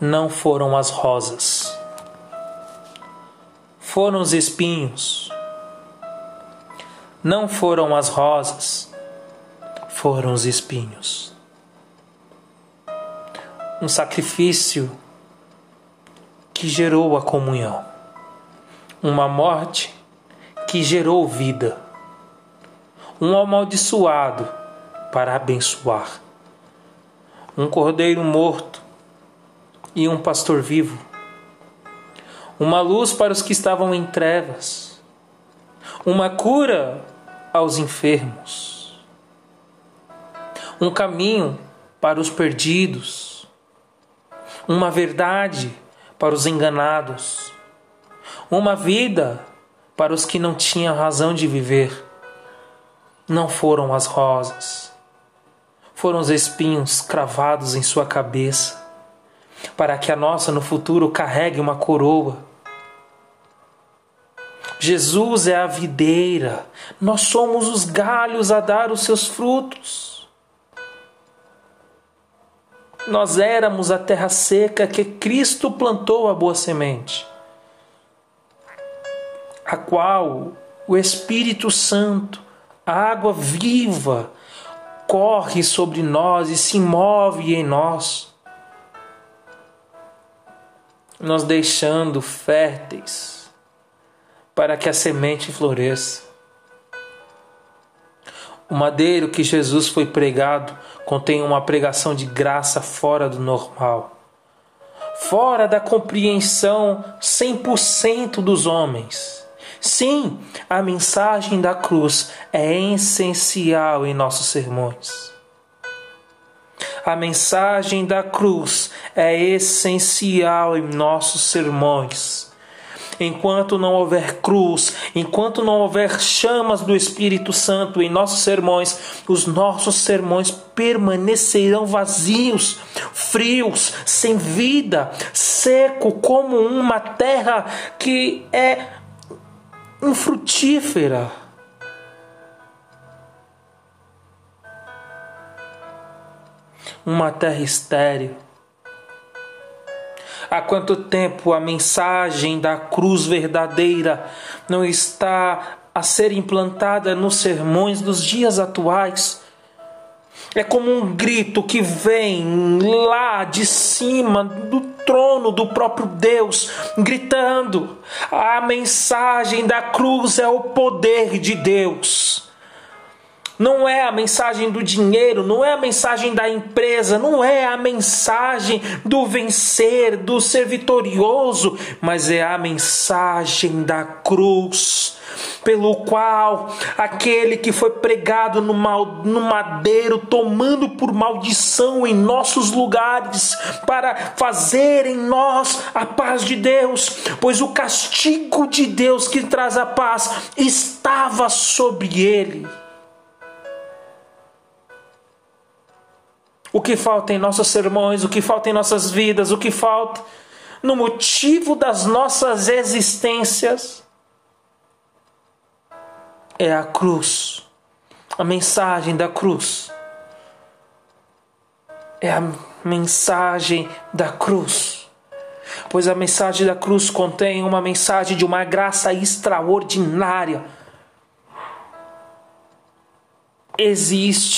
não foram as rosas, foram os espinhos. Não foram as rosas, foram os espinhos. Um sacrifício que gerou a comunhão, uma morte que gerou vida, um amaldiçoado para abençoar, um cordeiro morto e um pastor vivo, uma luz para os que estavam em trevas, uma cura aos enfermos, um caminho para os perdidos, uma verdade para os enganados, uma vida para os que não tinham razão de viver. Não foram as rosas, foram os espinhos cravados em sua cabeça, para que a nossa no futuro carregue uma coroa. Jesus é a videira, nós somos os galhos a dar os seus frutos. Nós éramos a terra seca que Cristo plantou a boa semente, a qual o Espírito Santo, a água viva, corre sobre nós e se move em nós, nós deixando férteis para que a semente floresça. O madeiro que Jesus foi pregado contém uma pregação de graça fora do normal, fora da compreensão 100% dos homens. Sim, a mensagem da cruz é essencial em nossos sermões. A mensagem da cruz é essencial em nossos sermões. Enquanto não houver cruz, enquanto não houver chamas do Espírito Santo em nossos sermões, os nossos sermões permanecerão vazios, frios, sem vida, seco como uma terra que é infrutífera. Uma terra estéril. Há quanto tempo a mensagem da cruz verdadeira não está a ser implantada nos sermões dos dias atuais? É como um grito que vem lá de cima do trono do próprio Deus, gritando: a mensagem da cruz é o poder de Deus. Não é a mensagem do dinheiro, não é a mensagem da empresa, não é a mensagem do vencer, do ser vitorioso, mas é a mensagem da cruz, pelo qual aquele que foi pregado no, no madeiro, tomando por maldição em nossos lugares, para fazer em nós a paz de Deus, pois o castigo de Deus que traz a paz estava sobre ele. O que falta em nossos sermões, o que falta em nossas vidas, o que falta no motivo das nossas existências é a cruz, a mensagem da cruz. É a mensagem da cruz. Pois a mensagem da cruz contém uma mensagem de uma graça extraordinária. Existe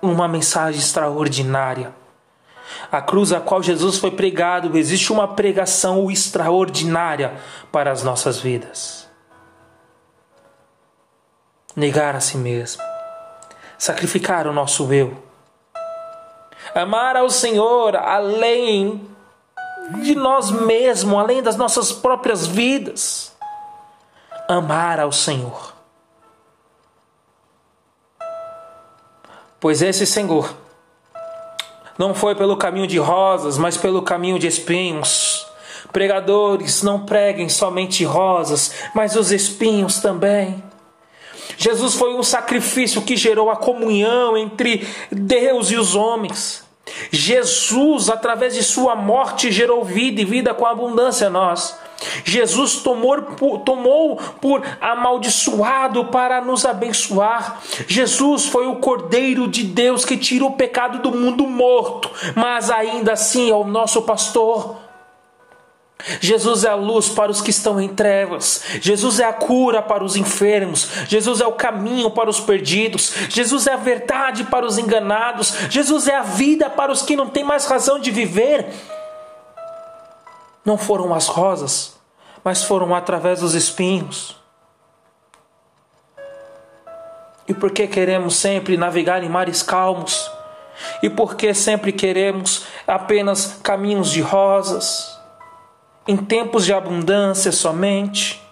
uma mensagem extraordinária. A cruz a qual Jesus foi pregado, existe uma pregação extraordinária para as nossas vidas. Negar a si mesmo, sacrificar o nosso eu, amar ao Senhor além de nós mesmos, além das nossas próprias vidas, amar ao Senhor Pois esse Senhor não foi pelo caminho de rosas, mas pelo caminho de espinhos. Pregadores, não preguem somente rosas, mas os espinhos também. Jesus foi um sacrifício que gerou a comunhão entre Deus e os homens. Jesus, através de sua morte, gerou vida e vida com abundância a nós. Jesus tomou, tomou por amaldiçoado para nos abençoar. Jesus foi o Cordeiro de Deus que tira o pecado do mundo morto, mas ainda assim é o nosso pastor. Jesus é a luz para os que estão em trevas. Jesus é a cura para os enfermos. Jesus é o caminho para os perdidos. Jesus é a verdade para os enganados. Jesus é a vida para os que não têm mais razão de viver. Não foram as rosas, mas foram através dos espinhos. E por que queremos sempre navegar em mares calmos? E por que sempre queremos apenas caminhos de rosas? em tempos de abundância somente?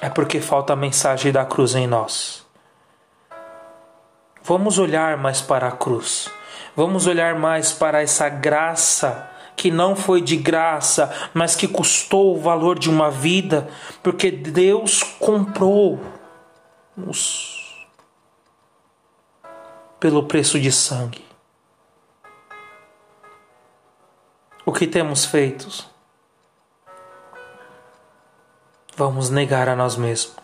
É porque falta a mensagem da cruz em nós. Vamos olhar mais para a cruz. Vamos olhar mais para essa graça que não foi de graça, mas que custou o valor de uma vida, porque Deus comprou-nos pelo preço de sangue. o que temos feito? Vamos negar a nós mesmos,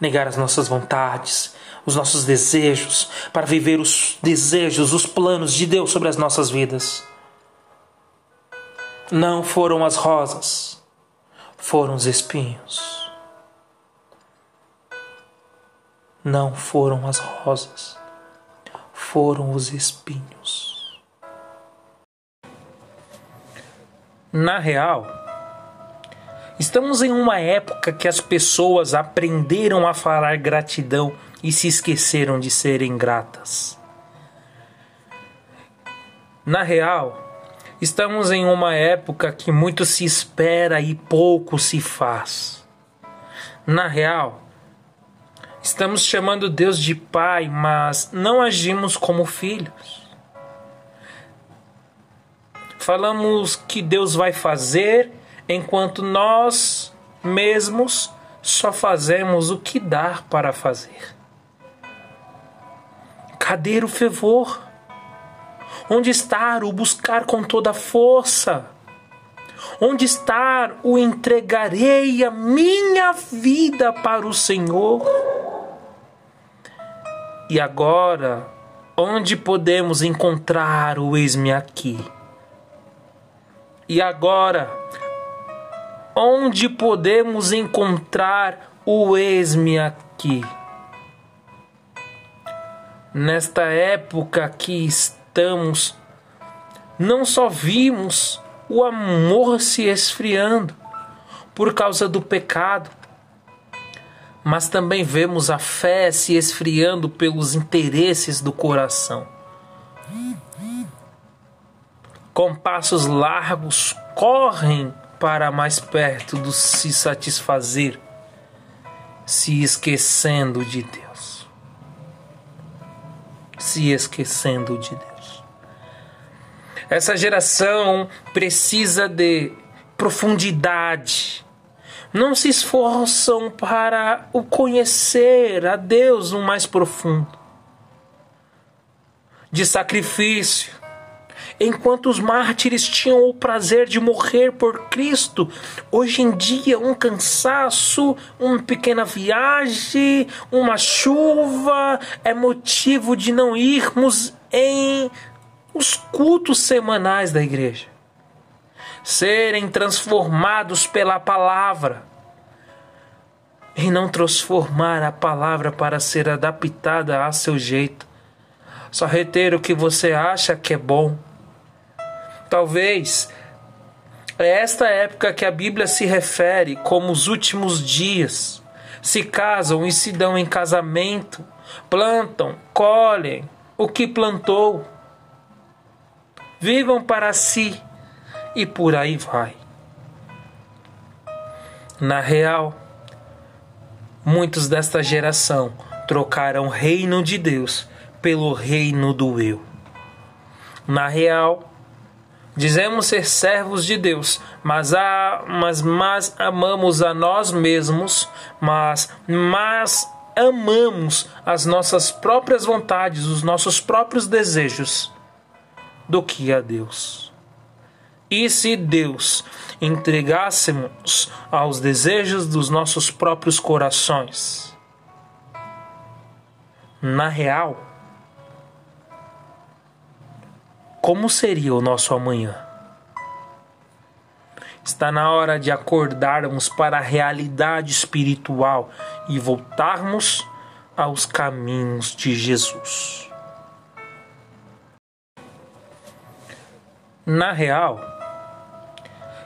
negar as nossas vontades, os nossos desejos, para viver os desejos, os planos de Deus sobre as nossas vidas. Não foram as rosas, foram os espinhos. Não foram as rosas, foram os espinhos. Na real, estamos em uma época que as pessoas aprenderam a falar gratidão e se esqueceram de serem gratas. Na real, estamos em uma época que muito se espera e pouco se faz. Na real, estamos chamando Deus de Pai, mas não agimos como filhos. Falamos que Deus vai fazer enquanto nós mesmos só fazemos o que dá para fazer. Cadê o fervor? Onde está o buscar com toda força? Onde está o entregarei a minha vida para o Senhor? E agora, onde podemos encontrar o eis-me aqui? E agora, onde podemos encontrar o esme aqui? Nesta época que estamos, não só vimos o amor se esfriando por causa do pecado, mas também vemos a fé se esfriando pelos interesses do coração com passos largos, correm para mais perto do se satisfazer, se esquecendo de Deus. Se esquecendo de Deus. Essa geração precisa de profundidade. Não se esforçam para o conhecer a Deus no mais profundo. De sacrifício, Enquanto os mártires tinham o prazer de morrer por Cristo, hoje em dia um cansaço, uma pequena viagem, uma chuva é motivo de não irmos em os cultos semanais da igreja. Serem transformados pela palavra e não transformar a palavra para ser adaptada a seu jeito. Só reter o que você acha que é bom Talvez é esta época que a Bíblia se refere como os últimos dias. Se casam e se dão em casamento, plantam, colhem o que plantou, vivam para si e por aí vai. Na real, muitos desta geração trocaram o reino de Deus pelo reino do eu. Na real, Dizemos ser servos de Deus, mas, a, mas, mas amamos a nós mesmos, mas, mas amamos as nossas próprias vontades, os nossos próprios desejos, do que a Deus. E se Deus entregássemos aos desejos dos nossos próprios corações? Na real, como seria o nosso amanhã? Está na hora de acordarmos para a realidade espiritual e voltarmos aos caminhos de Jesus. Na real,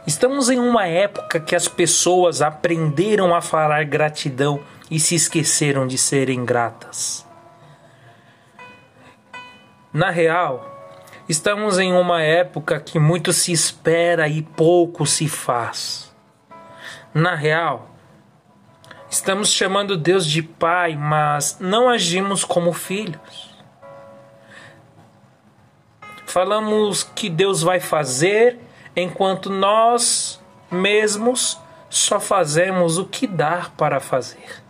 estamos em uma época que as pessoas aprenderam a falar gratidão e se esqueceram de serem gratas. Na real, estamos em uma época que muito se espera e pouco se faz. Na real, estamos chamando Deus de Pai, mas não agimos como filhos. Falamos que Deus vai fazer, enquanto nós mesmos só fazemos o que dá para fazer.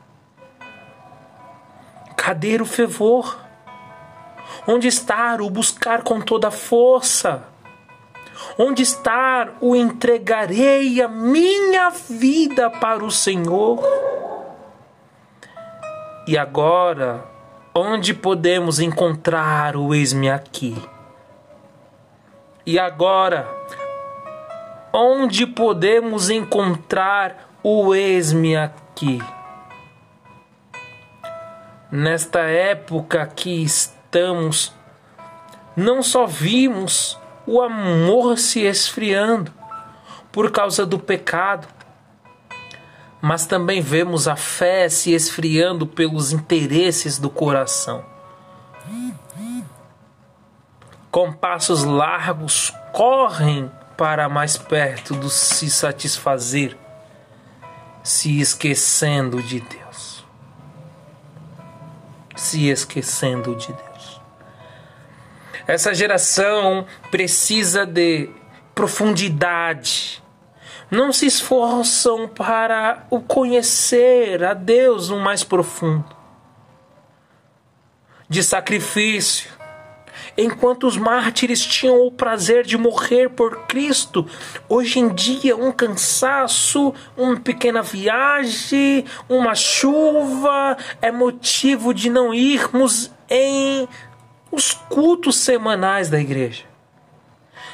Cadê o fervor? Onde está o buscar com toda a força? Onde está o entregarei a minha vida para o Senhor? E agora, onde podemos encontrar o eis-me aqui? E agora, onde podemos encontrar o esme aqui? Nesta época que estamos, não só vimos o amor se esfriando por causa do pecado, mas também vemos a fé se esfriando pelos interesses do coração com passos largos, correm para mais perto do se satisfazer, se esquecendo de Deus. Se esquecendo de Deus. Essa geração precisa de profundidade. Não se esforçam para o conhecer a Deus no mais profundo. De sacrifício, enquanto os mártires tinham o prazer de morrer por Cristo, hoje em dia um cansaço, uma pequena viagem, uma chuva é motivo de não irmos em os cultos semanais da igreja.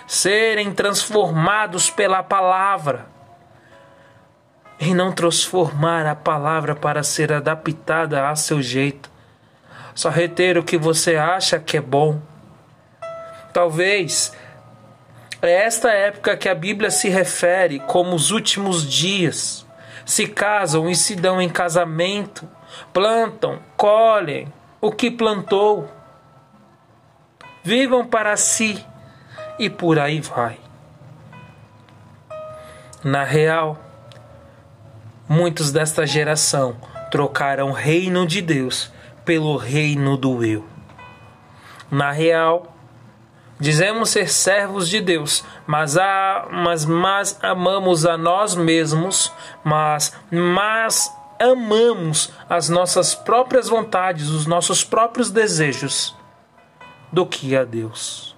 Serem transformados pela palavra e não transformar a palavra para ser adaptada a seu jeito. Só reter o que você acha que é bom Talvez é esta época que a Bíblia se refere como os últimos dias. Se casam e se dão em casamento, plantam, colhem o que plantou, vivam para si e por aí vai. Na real, muitos desta geração trocaram o reino de Deus pelo reino do eu. Na real, Dizemos ser servos de Deus, mas, a, mas, mas amamos a nós mesmos, mas, mas amamos as nossas próprias vontades, os nossos próprios desejos, do que a Deus.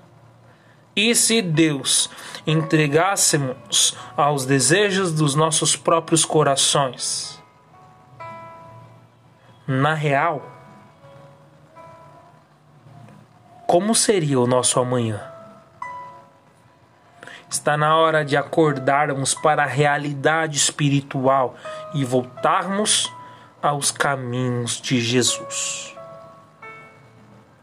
E se Deus entregássemos aos desejos dos nossos próprios corações? Na real, como seria o nosso amanhã? Está na hora de acordarmos para a realidade espiritual e voltarmos aos caminhos de Jesus.